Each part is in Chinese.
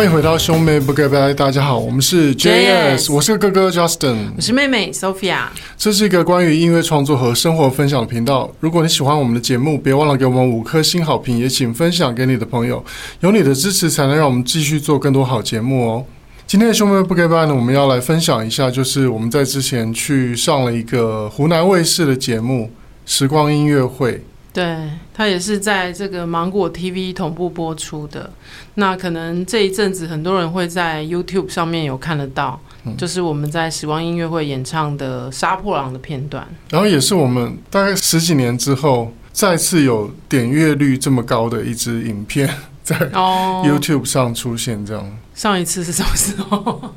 欢迎回到兄妹不告白，大家好，我们是 JS，我是哥哥 Justin，我是妹妹 Sophia。这是一个关于音乐创作和生活分享的频道。如果你喜欢我们的节目，别忘了给我们五颗星好评，也请分享给你的朋友。有你的支持，才能让我们继续做更多好节目哦。今天的兄妹不告白呢，我们要来分享一下，就是我们在之前去上了一个湖南卫视的节目《时光音乐会》。对，它也是在这个芒果 TV 同步播出的。那可能这一阵子很多人会在 YouTube 上面有看得到，嗯、就是我们在时光音乐会演唱的《杀破狼》的片段。然后也是我们大概十几年之后再次有点阅率这么高的一支影片 在 YouTube 上出现，这样。上一次是什么时候？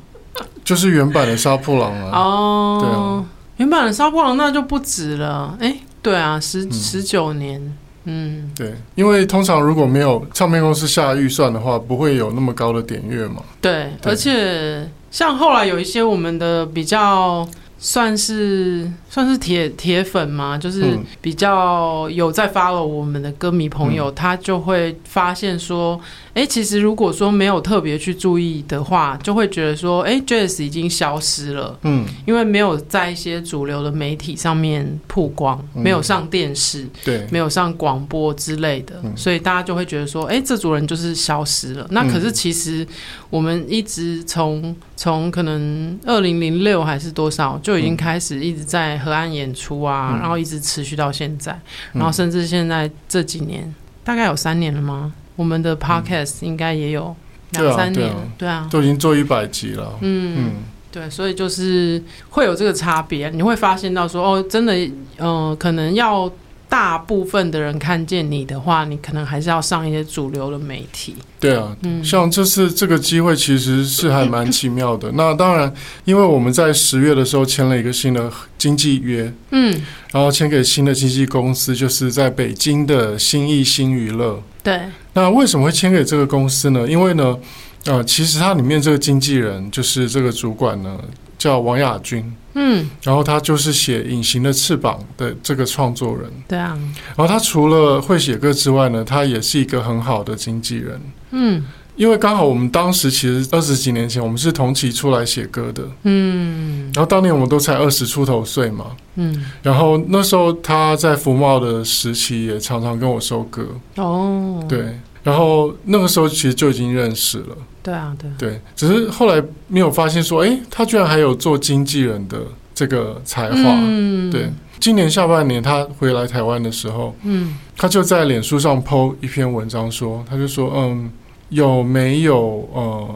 就是原版的《杀破狼》啊。哦，对啊，原版的《杀破狼》那就不止了，哎。对啊，十十九年，嗯，对，因为通常如果没有唱片公司下预算的话，不会有那么高的点阅嘛。对，对，而且像后来有一些我们的比较。算是算是铁铁粉嘛，就是比较有在 follow 我们的歌迷朋友，嗯、他就会发现说，哎、欸，其实如果说没有特别去注意的话，就会觉得说，哎、欸、，Jazz 已经消失了，嗯，因为没有在一些主流的媒体上面曝光，嗯、没有上电视，对，没有上广播之类的，嗯、所以大家就会觉得说，哎、欸，这组人就是消失了。那可是其实我们一直从从可能二零零六还是多少就。已经开始一直在河岸演出啊，嗯、然后一直持续到现在，嗯、然后甚至现在这几年大概有三年了吗？我们的 podcast 应该也有两三年，对啊，都已经做一百集了。嗯嗯，对，所以就是会有这个差别，你会发现到说哦，真的，嗯、呃，可能要。大部分的人看见你的话，你可能还是要上一些主流的媒体。对啊，嗯，像这次这个机会其实是还蛮奇妙的。那当然，因为我们在十月的时候签了一个新的经纪约，嗯，然后签给新的经纪公司，就是在北京的新艺新娱乐。对，那为什么会签给这个公司呢？因为呢，呃，其实它里面这个经纪人就是这个主管呢。叫王亚军，嗯，然后他就是写《隐形的翅膀》的这个创作人，对啊，然后他除了会写歌之外呢，他也是一个很好的经纪人，嗯，因为刚好我们当时其实二十几年前我们是同期出来写歌的，嗯，然后当年我们都才二十出头岁嘛，嗯，然后那时候他在福茂的时期也常常跟我收歌，哦，对。然后那个时候其实就已经认识了，对啊，对对，只是后来没有发现说，哎，他居然还有做经纪人的这个才华，嗯，对。今年下半年他回来台湾的时候，嗯，他就在脸书上 po 一篇文章说，他就说，嗯，有没有呃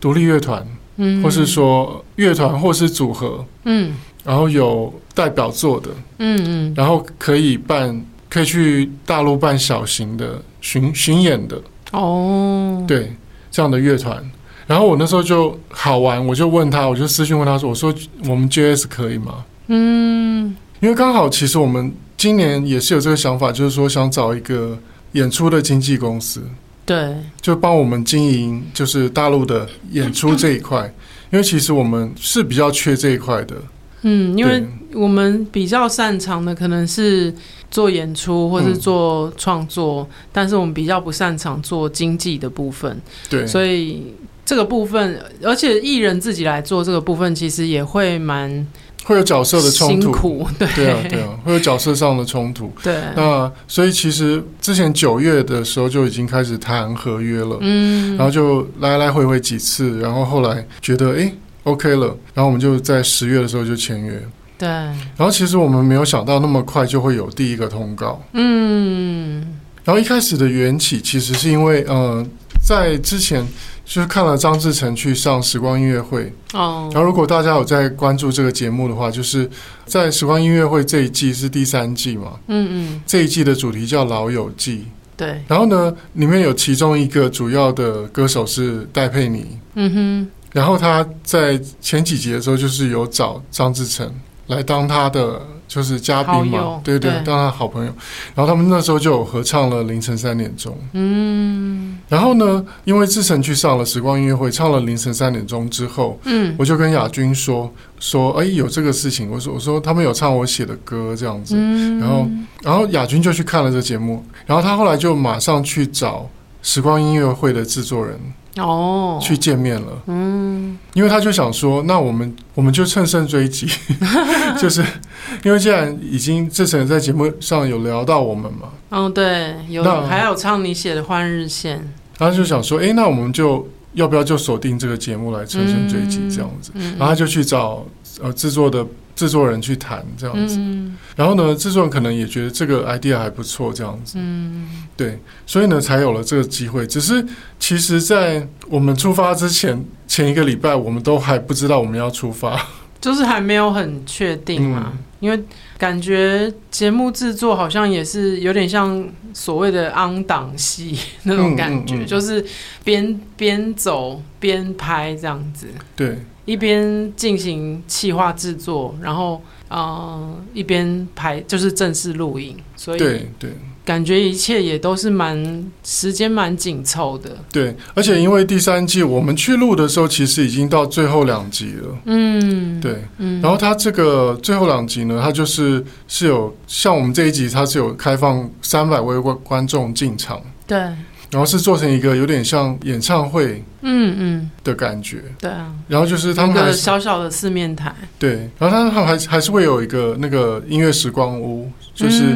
独立乐团，嗯，或是说乐团或是组合，嗯，然后有代表作的，嗯嗯，然后可以办。可以去大陆办小型的巡巡演的。哦，对，这样的乐团。然后我那时候就好玩，我就问他，我就私信问他说：“我说我们 JS 可以吗？”嗯，因为刚好其实我们今年也是有这个想法，就是说想找一个演出的经纪公司，对，就帮我们经营就是大陆的演出这一块，因为其实我们是比较缺这一块的。嗯，因为我们比较擅长的可能是做演出或是做创作，嗯、但是我们比较不擅长做经济的部分。对，所以这个部分，而且艺人自己来做这个部分，其实也会蛮会有角色的冲突。辛苦，对对啊，对啊，会有角色上的冲突。对，那所以其实之前九月的时候就已经开始谈合约了，嗯，然后就来来回回几次，然后后来觉得哎。诶 OK 了，然后我们就在十月的时候就签约。对，然后其实我们没有想到那么快就会有第一个通告。嗯，然后一开始的缘起其实是因为，呃，在之前就是看了张志成去上时光音乐会。哦。然后如果大家有在关注这个节目的话，就是在时光音乐会这一季是第三季嘛。嗯嗯。这一季的主题叫《老友记》。对。然后呢，里面有其中一个主要的歌手是戴佩妮。嗯哼。然后他在前几集的时候，就是有找张志成来当他的就是嘉宾嘛，对对，当他好朋友。然后他们那时候就有合唱了《凌晨三点钟》。嗯。然后呢，因为志成去上了时光音乐会，唱了《凌晨三点钟》之后，嗯，我就跟亚军说说，哎，有这个事情。我说我说他们有唱我写的歌这样子。嗯。然后然后亚军就去看了这个节目，然后他后来就马上去找时光音乐会的制作人。哦去见面了。嗯，因为他就想说，那我们我们就乘胜追击，就是因为既然已经之前在节目上有聊到我们嘛。嗯，对，有还有唱你写的《换日线》，他就想说，哎，那我们就要不要就锁定这个节目来乘胜追击这样子？然后他就去找呃制作的。制作人去谈这样子，嗯、然后呢，制作人可能也觉得这个 idea 还不错，这样子，嗯，对，所以呢，才有了这个机会。只是其实，在我们出发之前前一个礼拜，我们都还不知道我们要出发，就是还没有很确定嘛，嗯、因为感觉节目制作好像也是有点像所谓的 on 档戏 那种感觉，嗯嗯嗯、就是边边走边拍这样子，对。一边进行企划制作，然后呃一边拍就是正式录影，所以对对，感觉一切也都是蛮时间蛮紧凑的。对，而且因为第三季我们去录的时候，其实已经到最后两集了。嗯，对，嗯，然后它这个最后两集呢，它就是是有像我们这一集，它是有开放三百位观观众进场。对。然后是做成一个有点像演唱会，嗯嗯的感觉，对啊。然后就是他们还小小的四面台，对。然后他们还还是会有一个那个音乐时光屋，就是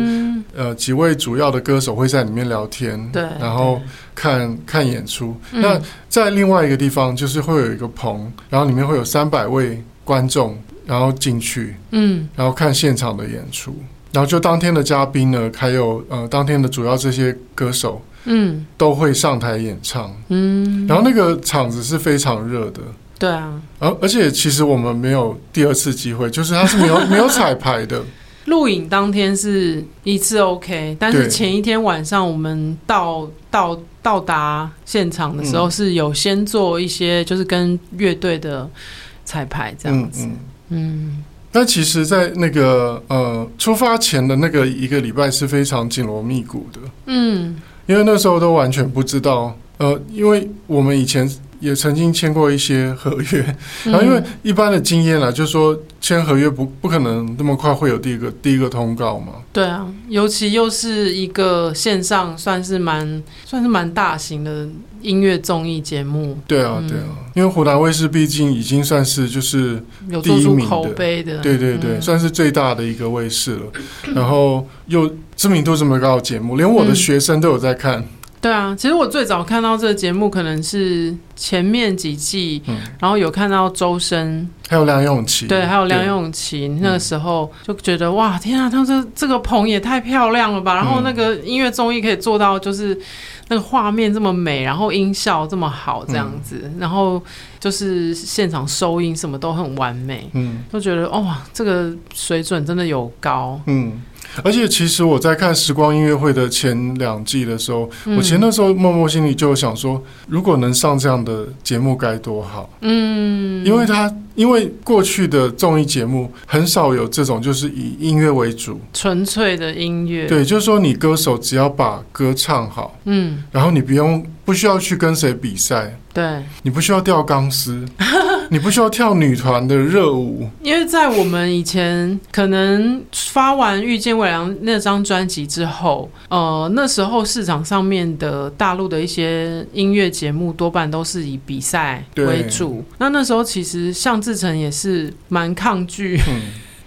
呃几位主要的歌手会在里面聊天，对。然后看看演出。那在另外一个地方，就是会有一个棚，然后里面会有三百位观众，然后进去，嗯，然后看现场的演出。然后就当天的嘉宾呢，还有呃当天的主要这些歌手。嗯，都会上台演唱，嗯，然后那个场子是非常热的，对啊，而而且其实我们没有第二次机会，就是它是没有 没有彩排的。录影当天是一次 OK，但是前一天晚上我们到到到达现场的时候是有先做一些就是跟乐队的彩排这样子，嗯，嗯，那其实，在那个呃出发前的那个一个礼拜是非常紧锣密鼓的，嗯。因为那时候都完全不知道，呃，因为我们以前也曾经签过一些合约，然后因为一般的经验啦，就是说签合约不不可能那么快会有第一个第一个通告嘛。对啊，尤其又是一个线上算是蛮算是蛮大型的音乐综艺节目。对啊，对啊，嗯、因为湖南卫视毕竟已经算是就是有第一名的，对对对，嗯、算是最大的一个卫视了，然后又。知名度这么高的节目，连我的学生都有在看。嗯、对啊，其实我最早看到这个节目，可能是前面几季，嗯、然后有看到周深，还有梁咏琪，对，还有梁咏琪。那个时候就觉得、嗯、哇，天啊，他这这个棚也太漂亮了吧！然后那个音乐综艺可以做到，就是那个画面这么美，然后音效这么好，这样子，嗯、然后就是现场收音什么都很完美，嗯，就觉得哇，这个水准真的有高，嗯。而且，其实我在看《时光音乐会》的前两季的时候，嗯、我其实那时候默默心里就想说，如果能上这样的节目该多好。嗯，因为他因为过去的综艺节目很少有这种，就是以音乐为主，纯粹的音乐。对，就是说你歌手只要把歌唱好，嗯，然后你不用不需要去跟谁比赛，对，你不需要吊钢丝。你不需要跳女团的热舞，因为在我们以前可能发完《遇见未来》那张专辑之后，呃，那时候市场上面的大陆的一些音乐节目多半都是以比赛为主。那那时候其实向志成也是蛮抗拒、嗯。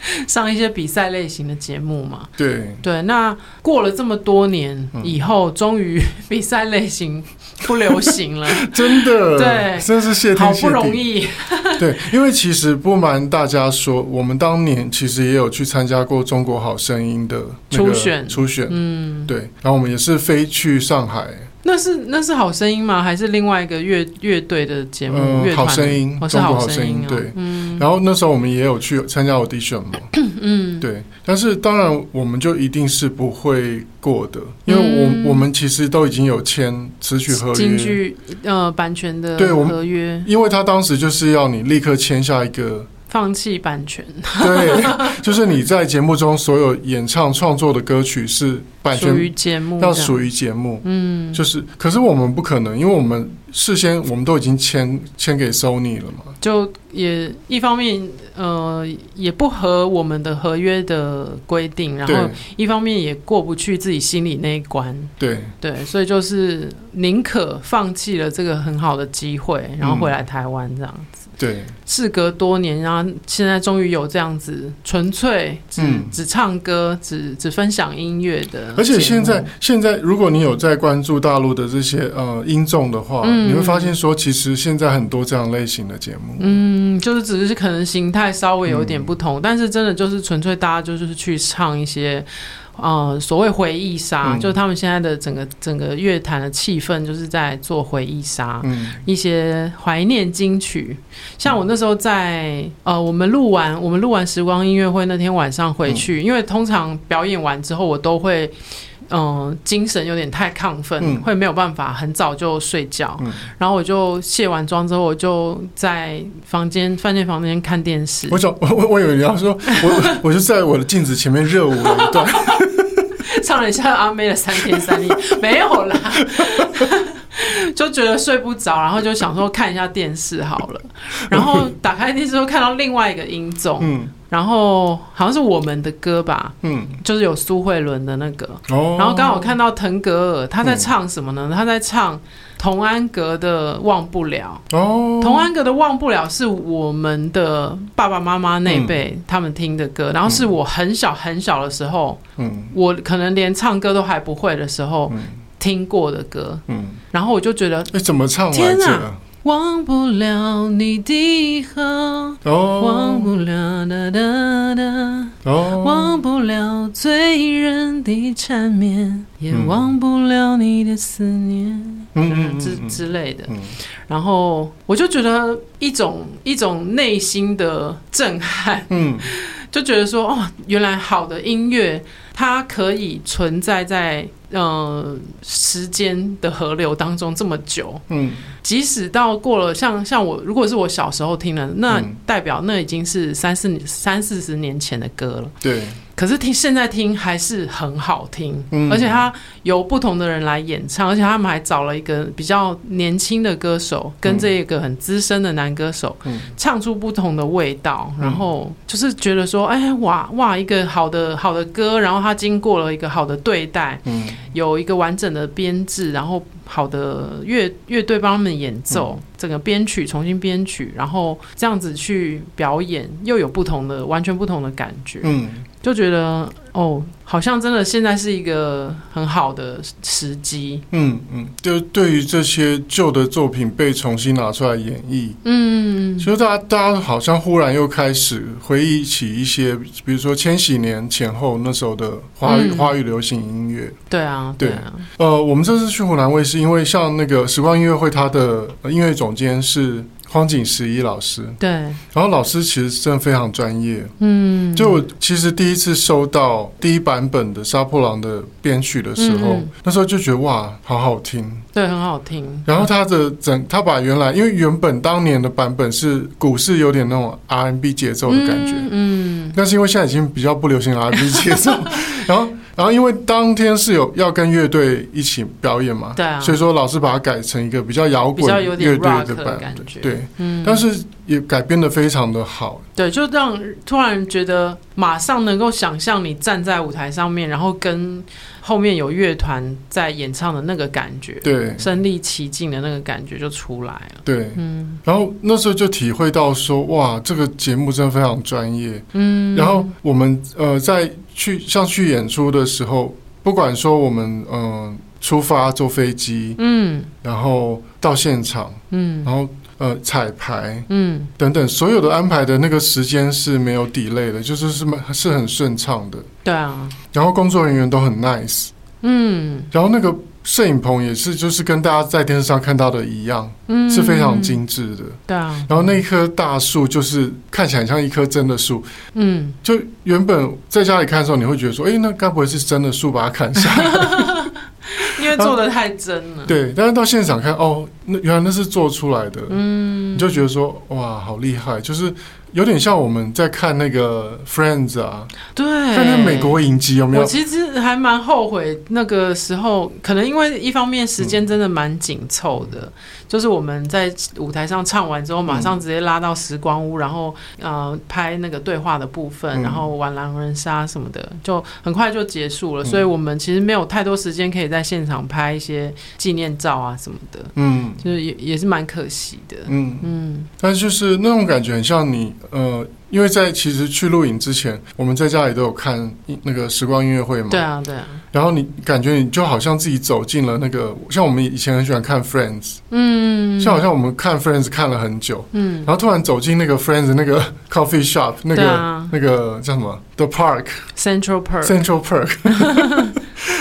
上一些比赛类型的节目嘛，对。对，那过了这么多年以后，终于 比赛类型不流行了，真的，对，真是谢天谢地，好不容易。对，因为其实不瞒大家说，我们当年其实也有去参加过《中国好声音》的初选，初选，嗯，对，然后我们也是飞去上海。那是那是好声音吗？还是另外一个乐乐队的节目？嗯，好声音，中国好声音，对。嗯，然后那时候我们也有去参加 audition 嘛。嗯，对。但是当然，我们就一定是不会过的，因为我我们其实都已经有签词曲合约，京剧呃版权的对合约。因为他当时就是要你立刻签下一个放弃版权。对，就是你在节目中所有演唱创作的歌曲是。版权属于节目，要属于节目，嗯，就是，可是我们不可能，因为我们事先我们都已经签签给 Sony 了嘛，就也一方面呃也不合我们的合约的规定，然后一方面也过不去自己心里那一关，对对，所以就是宁可放弃了这个很好的机会，然后回来台湾这样子。对，事隔多年，然后现在终于有这样子纯粹只、嗯、只唱歌、只只分享音乐的。而且现在现在，如果你有在关注大陆的这些呃音综的话、嗯，你会发现说，其实现在很多这样类型的节目，嗯，就是只是可能形态稍微有点不同、嗯，但是真的就是纯粹大家就是去唱一些。呃，所谓回忆杀、嗯，就是他们现在的整个整个乐坛的气氛，就是在做回忆杀、嗯，一些怀念金曲。像我那时候在呃，我们录完我们录完时光音乐会那天晚上回去、嗯，因为通常表演完之后，我都会嗯、呃，精神有点太亢奋、嗯，会没有办法很早就睡觉。嗯、然后我就卸完妆之后，我就在房间饭店房间看电视。我 我我我以为你要说，我我就在我的镜子前面热舞了一段。唱了一下阿妹的三天三夜，没有啦，就觉得睡不着，然后就想说看一下电视好了，然后打开电视后看到另外一个音综，嗯，然后好像是我们的歌吧，嗯，就是有苏慧伦的那个，哦，然后刚好看到腾格尔他在唱什么呢？他在唱。童安格的忘不了。哦，童安格的忘不了是我们的爸爸妈妈那辈他们听的歌，嗯，然后是我很小很小的时候，嗯，我可能连唱歌都还不会的时候，嗯，听过的歌，嗯，然后我就觉得，哎，怎么唱来着？忘不了你的好，哦，忘不了哒哒哒，哦，忘不了醉人的缠绵，嗯，也忘不了你的思念，嗯，嗯。之之类的，嗯。然后我就觉得一种一种内心的震撼，嗯，就觉得说，哦，原来好的音乐它可以存在在。呃，时间的河流当中这么久，嗯，即使到过了像像我，如果是我小时候听的，那代表那已经是三四三四十年前的歌了，对。可是听现在听还是很好听，嗯，而且他由不同的人来演唱，而且他们还找了一个比较年轻的歌手跟这一个很资深的男歌手，嗯，唱出不同的味道，嗯，然后就是觉得说，哎哇哇，一个好的好的歌，然后他经过了一个好的对待，嗯，有一个完整的编制，然后。好的乐乐队帮他们演奏，嗯、整个编曲重新编曲，然后这样子去表演，又有不同的、完全不同的感觉。嗯，就觉得哦，好像真的现在是一个很好的时机。嗯嗯，就对于这些旧的作品被重新拿出来演绎，嗯，其实大家大家好像忽然又开始回忆起一些，比如说千禧年前后那时候的华语、嗯、华语流行音乐。对啊，对啊。呃，我们这次去湖南卫视。因为像那个时光音乐会，它的音乐总监是荒井十一老师，对，然后老师其实真的非常专业，嗯，就其实第一次收到第一版本的《杀破狼》的编曲的时候，嗯，那时候就觉得哇，好好听，对，很好听。然后他的整，他把原来因为原本当年的版本是股市有点那种 R&B 节奏的感觉，嗯，嗯，但是因为现在已经比较不流行 R&B 节奏，然后。然后，因为当天是有要跟乐队一起表演嘛，对啊，所以说老师把它改成一个比较摇滚乐队的版本，对，嗯，但是也改编的非常的好，对，就让突然觉得马上能够想象你站在舞台上面，然后跟后面有乐团在演唱的那个感觉，对，身临其境的那个感觉就出来了，对，嗯，然后那时候就体会到说，哇，这个节目真的非常专业，嗯，然后我们呃在。去像去演出的时候，不管说我们嗯、呃、出发坐飞机，嗯，然后到现场，嗯，然后呃彩排，嗯，等等，所有的安排的那个时间是没有 delay 的，就是是是很顺畅的，对啊，然后工作人员都很 nice，嗯，然后那个。摄影棚也是，就是跟大家在电视上看到的一样，嗯，是非常精致的。对啊，然后那一棵大树就是看起来像一棵真的树，嗯，就原本在家里看的时候，你会觉得说，哎，那该不会是真的树把它砍下。来？因为做的太真了。对，但是到现场看，哦，那原来那是做出来的，嗯，你就觉得说，哇，好厉害，就是。有点像我们在看那个 Friends 啊，对，看那美国影集有没有？我其实还蛮后悔那个时候，可能因为一方面时间真的蛮紧凑的。嗯就是我们在舞台上唱完之后，马上直接拉到时光屋，嗯、然后呃拍那个对话的部分，嗯、然后玩狼人杀什么的，就很快就结束了。嗯、所以我们其实没有太多时间可以在现场拍一些纪念照啊什么的。嗯，就是也也是蛮可惜的。嗯嗯，嗯但是就是那种感觉很像你呃。因为在其实去录影之前，我们在家里都有看那个时光音乐会嘛。对啊，对啊。然后你感觉你就好像自己走进了那个，像我们以前很喜欢看 Friends，嗯，像好像我们看 Friends 看了很久，嗯，然后突然走进那个 Friends 那个 coffee shop，那个、啊、那个叫什么 The Park，Central Park，Central Park，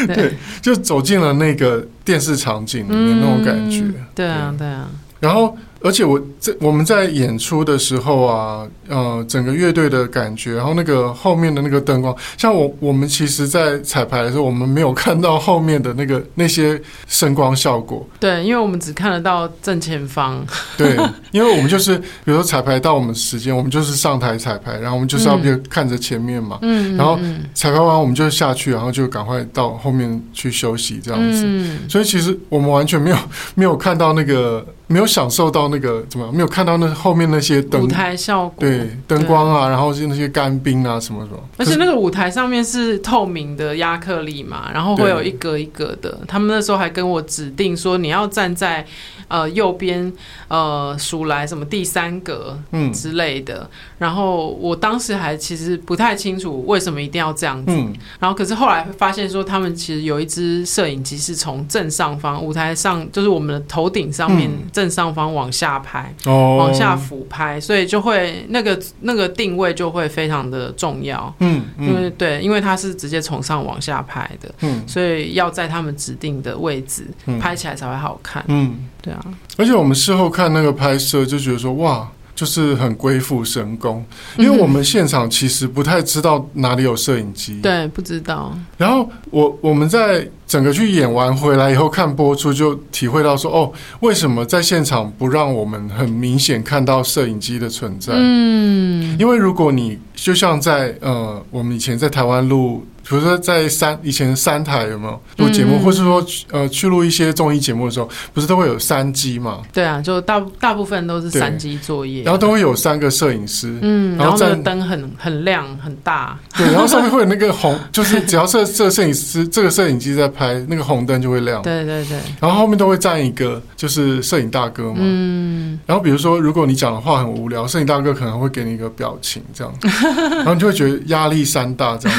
对，就走进了那个电视场景里面、嗯、那种感觉。对啊，对啊。然后。而且我在我们在演出的时候啊，呃，整个乐队的感觉，然后那个后面的那个灯光，像我我们其实，在彩排的时候，我们没有看到后面的那个 那些声光效果。对，因为我们只看得到正前方。对，因为我们就是，比如说彩排到我们时间，我们就是上台彩排，然后我们就是要看着前面嘛。嗯。然后彩排完，我们就下去，然后就赶快到后面去休息，这样子。嗯。所以其实我们完全没有没有看到那个。没有享受到那个怎么样？没有看到那后面那些灯舞台效果，对灯光啊，然后是那些干冰啊什么什么。而且那个舞台上面是透明的亚克力嘛，然后会有一格一格的。他们那时候还跟我指定说，你要站在呃右边呃数来什么第三格嗯之类的。嗯、然后我当时还其实不太清楚为什么一定要这样子。嗯、然后可是后来发现说，他们其实有一支摄影机是从正上方舞台上，就是我们的头顶上面。嗯正上方往下拍，哦、往下俯拍，所以就会那个那个定位就会非常的重要。嗯，嗯因为对，因为它是直接从上往下拍的，嗯，所以要在他们指定的位置、嗯、拍起来才会好看。嗯，对啊。而且我们事后看那个拍摄，就觉得说哇。就是很鬼斧神工，因为我们现场其实不太知道哪里有摄影机，对，不知道。然后我我们在整个去演完回来以后看播出，就体会到说，哦，为什么在现场不让我们很明显看到摄影机的存在？嗯，因为如果你就像在呃，我们以前在台湾录。比如说，在三以前三台有没有录节目，嗯、或是说呃去录一些综艺节目的时候，不是都会有三机嘛？对啊，就大大部分都是三机作业，然后都会有三个摄影师，嗯，然后那个灯很很亮很大，对，然后上面会有那个红，就是只要是这个摄影师这个摄影机在拍，那个红灯就会亮，对对对，然后后面都会站一个就是摄影大哥嘛，嗯，然后比如说如果你讲的话很无聊，摄影大哥可能会给你一个表情这样，然后你就会觉得压力山大这样。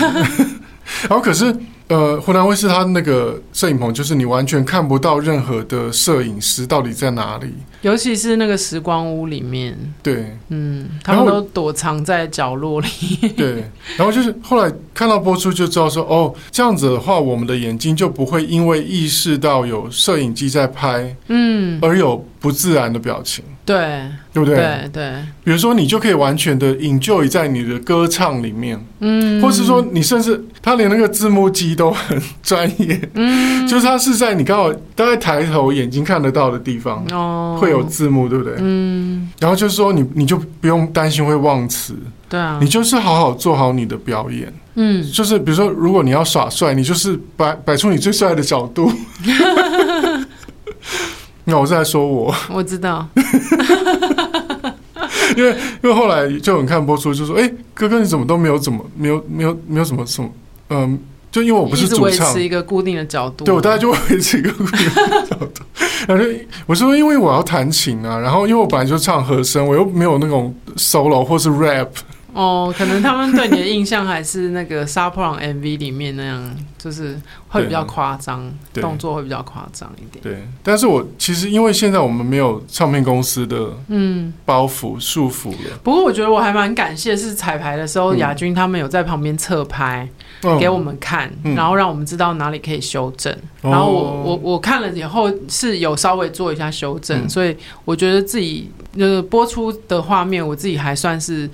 然后可是，呃，湖南卫视它那个摄影棚，就是你完全看不到任何的摄影师到底在哪里，尤其是那个时光屋里面。对，嗯，他们都躲藏在角落里。对，然后就是后来看到播出就知道说，哦，这样子的话，我们的眼睛就不会因为意识到有摄影机在拍，嗯，而有不自然的表情。对，对不对？对对，比如说，你就可以完全的 enjoy 在你的歌唱里面，嗯，或是说，你甚至他连那个字幕机都很专业，嗯，就是他是在你刚好大概抬头眼睛看得到的地方，哦，会有字幕，对不对？嗯，然后就是说你，你你就不用担心会忘词，对啊，你就是好好做好你的表演，嗯，就是比如说，如果你要耍帅，你就是摆摆出你最帅的角度。那 我是在说我，我知道，因为因为后来就很看播出，就说：“哎、欸，哥哥你怎么都没有怎么没有没有没有什么什么，嗯，就因为我不是主唱，维持一个固定的角度，对我大概就维持一个固定的角度。然后我说，因为我要弹琴啊，然后因为我本来就唱和声，我又没有那种 solo 或是 rap。”哦，可能他们对你的印象还是那个《杀破狼》MV 里面那样，就是会比较夸张，动作会比较夸张一点。对，但是我其实因为现在我们没有唱片公司的嗯包袱束缚了。不过我觉得我还蛮感谢，是彩排的时候亚军他们有在旁边侧拍给我们看，然后让我们知道哪里可以修正。然后我我我看了以后是有稍微做一下修正，所以我觉得自己就是播出的画面，我自己还算是。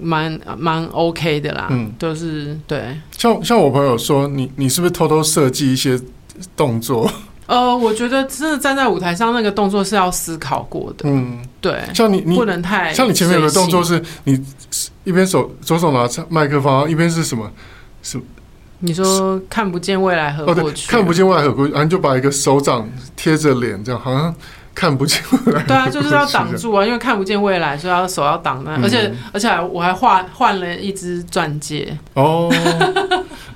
蛮蛮 OK 的啦，嗯，就是对。像像我朋友说，你你是不是偷偷设计一些动作？呃，我觉得真的站在舞台上那个动作是要思考过的。嗯，对，像你，你不能太像你前面有个动作是你一边手左手拿麦克风，一边是什么？是你说看不见未来和过去，看不见未来和过去，然后就把一个手掌贴着脸，这样好像。看不见未来，对啊，就是要挡住啊，因为看不见未来，所以要手要挡那，而且而且我还换换了一只钻戒。哦。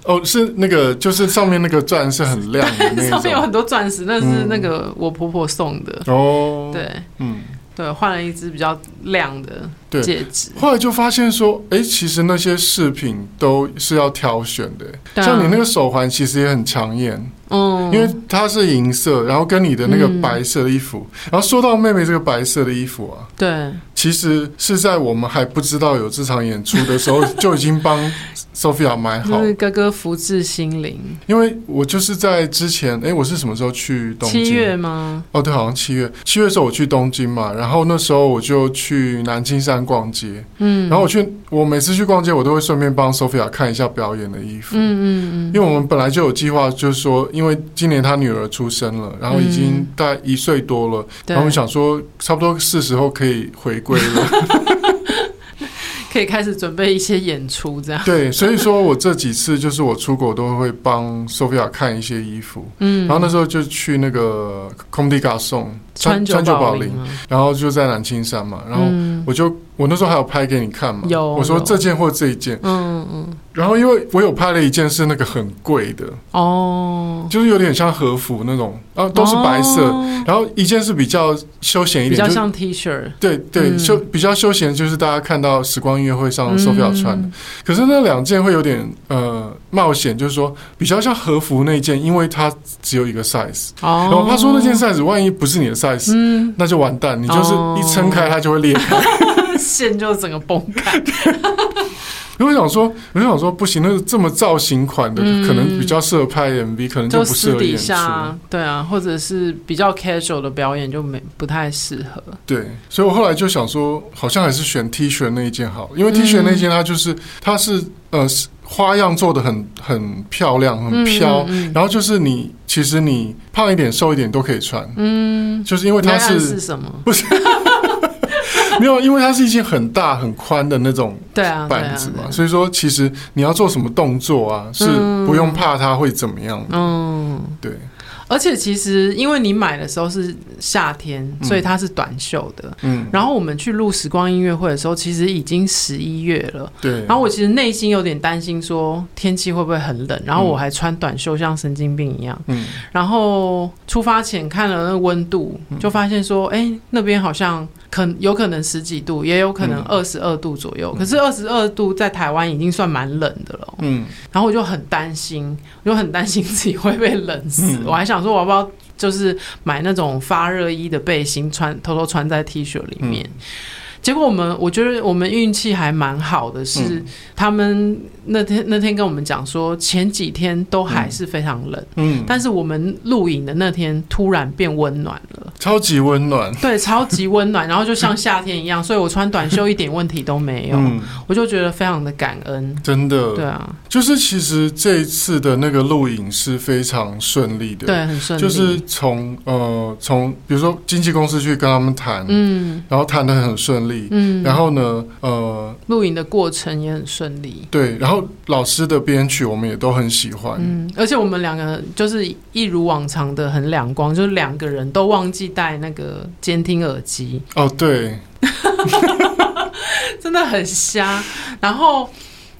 哦，是那个就是上面那个钻是很亮的，上面有很多钻石，那是那个我婆婆送的哦，对，嗯，对，换了一只比较亮的戒指，后来就发现说，哎，其实那些饰品都是要挑选的，像你那个手环其实也很抢眼。嗯，因为它是银色，然后跟你的那个白色的衣服，嗯、然后说到妹妹这个白色的衣服啊，对，其实是在我们还不知道有这场演出的时候，就已经帮 Sophia 买好，就是哥哥福至心灵。因为我就是在之前，哎，我是什么时候去东京？七月吗？哦，对，好像七月。七月的时候我去东京嘛，然后那时候我就去南青山逛街，嗯，然后我去，我每次去逛街，我都会顺便帮 Sophia 看一下表演的衣服，嗯嗯嗯，因为我们本来就有计划，就是说，因为今年他女儿出生了，然后已经大概一岁多了，然后我们想说，差不多是时候可以回归了。可以开始准备一些演出，这样。对，所以说我这几次就是我出国都会帮 Sophia 看一些衣服，嗯，然后那时候就去那个 Comme des Garçons 川久保玲，然后就在南青山嘛，然后我就我那时候还有拍给你看嘛，有我说这件或这一件，嗯嗯，然后因为我有拍了一件是那个很贵的哦，就是有点像和服那种，然啊，都是白色，然后一件是比较休闲一点，比较像 T 恤，对对，休比较休闲，就是大家看到时光。音乐会上 Sophia 穿的，可是那两件会有点呃冒险，就是说比较像和服那件，因为它只有一个 size，然后他说那件 size 万一不是你的 size，那就完蛋，你就是一撑开它就会裂开，线就整个崩开。我想说，我就想说，不行，那个这么造型款的，可能比较适合拍 MV，可能就不适合演出。对啊，或者是比较 casual 的表演就没不太适合。对，所以我后来就想说，好像还是选 T 恤那一件好，因为 T 恤那件它就是它是呃花样做的很很漂亮，很飘，然后就是你其实你胖一点瘦一点都可以穿，嗯，就是因为它是是什么？不是。没有，因为它是一件很大很宽的那种板子嘛，所以说其实你要做什么动作啊，是不用怕它会怎么样的。嗯，对。而且其实，因为你买的时候是夏天，所以它是短袖的。嗯。然后我们去录时光音乐会的时候，其实已经十一月了。对。然后我其实内心有点担心，说天气会不会很冷？然后我还穿短袖，像神经病一样。嗯。然后出发前看了那个温度，就发现说，哎，那边好像可有可能十几度，也有可能二十二度左右。可是二十二度在台湾已经算蛮冷的了。嗯。然后我就很担心，我就很担心自己会被冷死。我还想。说我要不要就是买那种发热衣的背心穿，偷偷穿在 T 恤里面。嗯、结果我们我觉得我们运气还蛮好的，是、嗯、他们那天那天跟我们讲说，前几天都还是非常冷，嗯，但是我们录影的那天突然变温暖了，超级温暖，对，超级温暖，然后就像夏天一样，所以我穿短袖一点问题都没有，嗯、我就觉得非常的感恩，真的，对啊。就是其实这一次的那个录影是非常顺利的，对，很顺利。就是从呃从比如说经纪公司去跟他们谈，嗯，然后谈的很顺利，嗯，然后呢，呃，录影的过程也很顺利，对，然后老师的编曲我们也都很喜欢，嗯，而且我们两个就是一如往常的很两光，就是两个人都忘记带那个监听耳机，哦，对，真的很瞎，然后。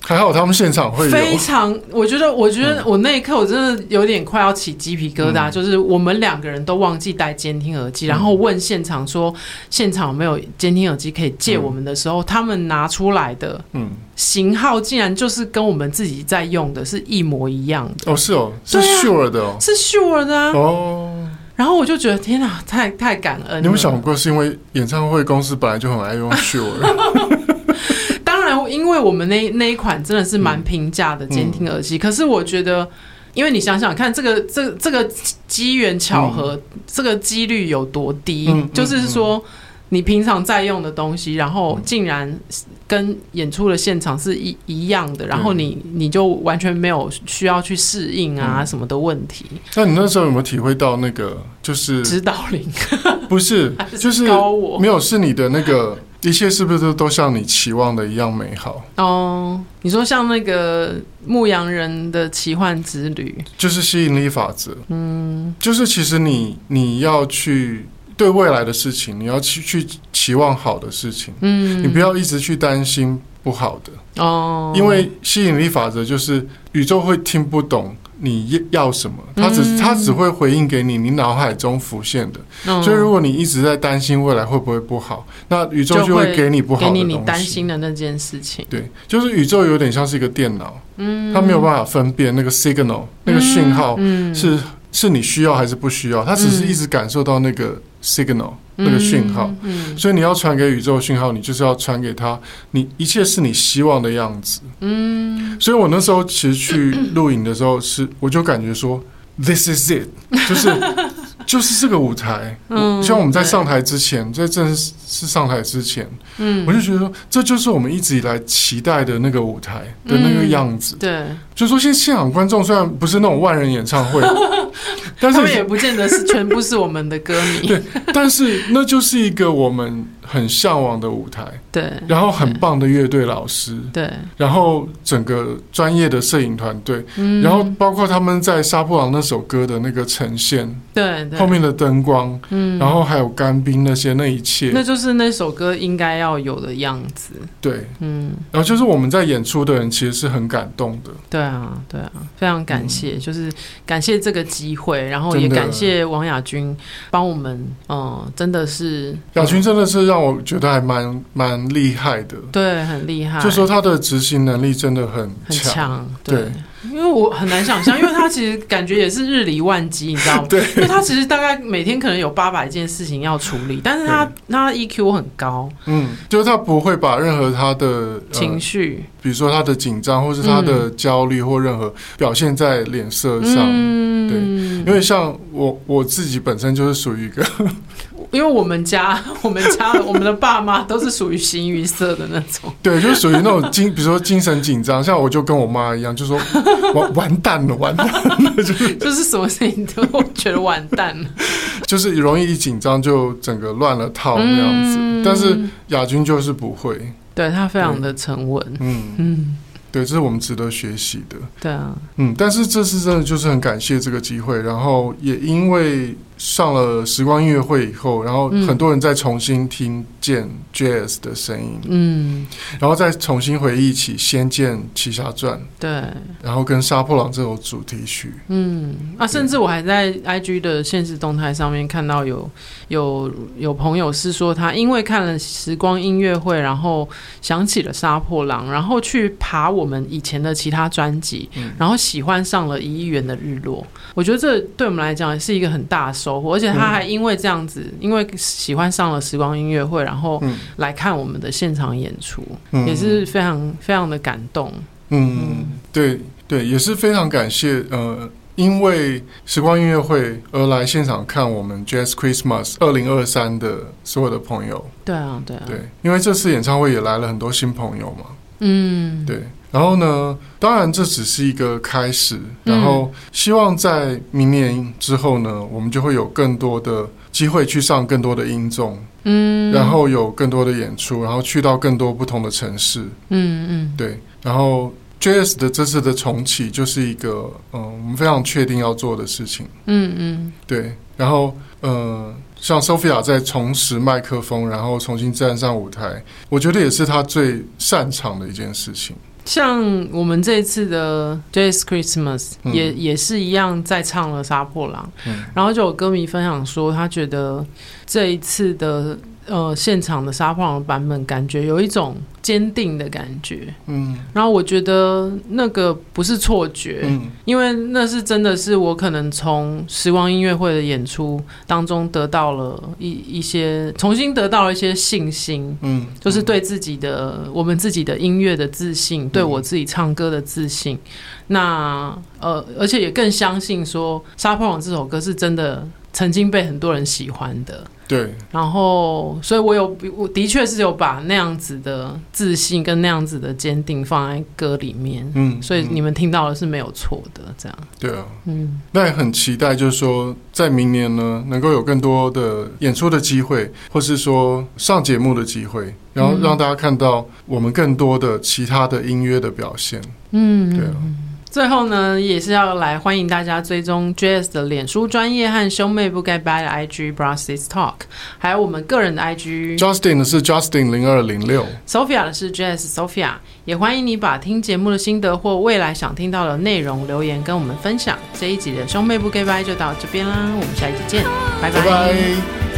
还好他们现场会非常，我觉得，我觉得我那一刻我真的有点快要起鸡皮疙瘩，嗯、就是我们两个人都忘记戴监听耳机，嗯、然后问现场说现场有没有监听耳机可以借我们的时候，嗯、他们拿出来的嗯。型号竟然就是跟我们自己在用的是一模一样的。哦，是哦，是 Shure 的哦，是 Shure 的啊。哦，然后我就觉得天哪，太太感恩。你有没有想过是因为演唱会公司本来就很爱用 因为我们那那一款真的是蛮平价的监听耳机，嗯嗯、可是我觉得，因为你想想看，这个这这个机缘巧合，嗯、这个几率有多低？嗯、就是说，你平常在用的东西，然后竟然跟演出的现场是一一样的，然后你你就完全没有需要去适应啊什么的问题。那你那时候有没有体会到那个就是指导灵？不是，就是高我没有，是你的那个。一切是不是都像你期望的一样美好？哦，你说像那个牧羊人的奇幻之旅，就是吸引力法则。嗯，就是其实你你要去对未来的事情，你要去去期望好的事情。嗯，你不要一直去担心不好的。哦，因为吸引力法则就是宇宙会听不懂。你要什么？他只他只会回应给你，你脑海中浮现的。所以，如果你一直在担心未来会不会不好，那宇宙就会给你不好的东西。给你你担心的那件事情。对，就是宇宙有点像是一个电脑，嗯，它没有办法分辨那个 signal 那个讯号是是你需要还是不需要，它只是一直感受到那个 signal。那个讯号，嗯，所以你要传给宇宙讯号，你就是要传给他，你一切是你希望的样子，嗯，所以我那时候其实去录影的时候是，我就感觉说，this is it，就是。就是这个舞台，嗯，像我们在上台之前，在正式上台之前，嗯，我就觉得说，这就是我们一直以来期待的那个舞台的那个样子，对。就说现现场观众虽然不是那种万人演唱会，但是他们也不见得是全部是我们的歌迷，对。但是那就是一个我们很向往的舞台，对。然后很棒的乐队老师，对。然后整个专业的摄影团队，嗯。然后包括他们在《杀破狼》那首歌的那个呈现，对。后面的灯光，嗯，然后还有干冰那些，那一切，那就是那首歌应该要有的样子。对，嗯，然后就是我们在演出的人其实是很感动的。对啊，对啊，非常感谢，嗯、就是感谢这个机会，然后也感谢王亚军帮我们，嗯，真的是亚军真的是让我觉得还蛮蛮厉害的，对，很厉害，就说他的执行能力真的很很强，对。对因为我很难想象，因为他其实感觉也是日理万机，你知道吗？对。因为他其实大概每天可能有八百件事情要处理，但是他他 EQ 很高，嗯，就是他不会把任何他的、呃、情绪，比如说他的紧张或是他的焦虑或任何表现在脸色上，嗯、对。因为像我我自己本身就是属于一个。因为我们家，我们家，我们的爸妈都是属于形于色的那种。对，就是属于那种精，比如说精神紧张，像我就跟我妈一样，就说完 完蛋了，完蛋了，就是就是什么事情都觉得完蛋了，就是容易一紧张就整个乱了套那样子。嗯、但是亚军就是不会，对他非常的沉稳，嗯嗯。嗯对，这是我们值得学习的。对啊，嗯，但是这次真的就是很感谢这个机会，然后也因为上了时光音乐会以后，然后很多人再重新听见 Jazz 的声音，嗯，然后再重新回忆起《仙剑奇侠传》，对，然后跟《杀破狼》这首主题曲，嗯。啊，甚至我还在 IG 的现实动态上面看到有有有朋友是说他因为看了时光音乐会，然后想起了《杀破狼》，然后去爬我。们以前的其他专辑，然后喜欢上了《一亿元的日落》，我觉得这对我们来讲是一个很大的收获。而且他还因为这样子，因为喜欢上了时光音乐会，然后来看我们的现场演出，也是非常非常的感动。嗯，对对，也是非常感谢。呃，因为时光音乐会而来现场看我们 Jazz Christmas 二零二三的所有的朋友。对啊，对啊，对，因为这次演唱会也来了很多新朋友嘛。嗯，对。然后呢，当然这只是一个开始，然后希望在明年之后呢，我们就会有更多的机会去上更多的音综，嗯，然后有更多的演出，然后去到更多不同的城市，嗯嗯，对。然后 Jazz 的这次的重启就是一个，嗯，我们非常确定要做的事情，嗯嗯，对。然后，呃，像 Sophia 在重拾麦克风，然后重新站上舞台，我觉得也是她最擅长的一件事情。像我们这一次的 Jazz Christmas 也、嗯、也是一样，在唱了《杀破狼》，嗯，然后就有歌迷分享说，他觉得这一次的。呃，现场的沙破狼的版本，感觉有一种坚定的感觉。嗯，然后我觉得那个不是错觉，嗯，因为那是真的是我可能从时光音乐会的演出当中得到了一一些重新得到了一些信心，嗯，就是对自己的我们自己的音乐的自信，对我自己唱歌的自信。那呃，而且也更相信说，沙破网这首歌是真的曾经被很多人喜欢的。对，然后所以我有我的确是有把那样子的自信跟那样子的坚定放在歌里面，嗯，所以你们听到的是没有错的，这样。对啊，嗯，那也很期待，就是说在明年呢，能够有更多的演出的机会，或是说上节目的机会，然后让大家看到我们更多的其他的音乐的表现，嗯，对啊。最后呢，也是要来欢迎大家追踪 Jazz 的脸书专业和兄妹不该掰的 IG Brothers Talk，还有我们个人的 IG。Justin 的是 Justin 零二零六，Sophia 的是 Jazz Sophia。也欢迎你把听节目的心得或未来想听到的内容留言跟我们分享。这一集的兄妹不该掰就到这边啦，我们下一集见，拜拜。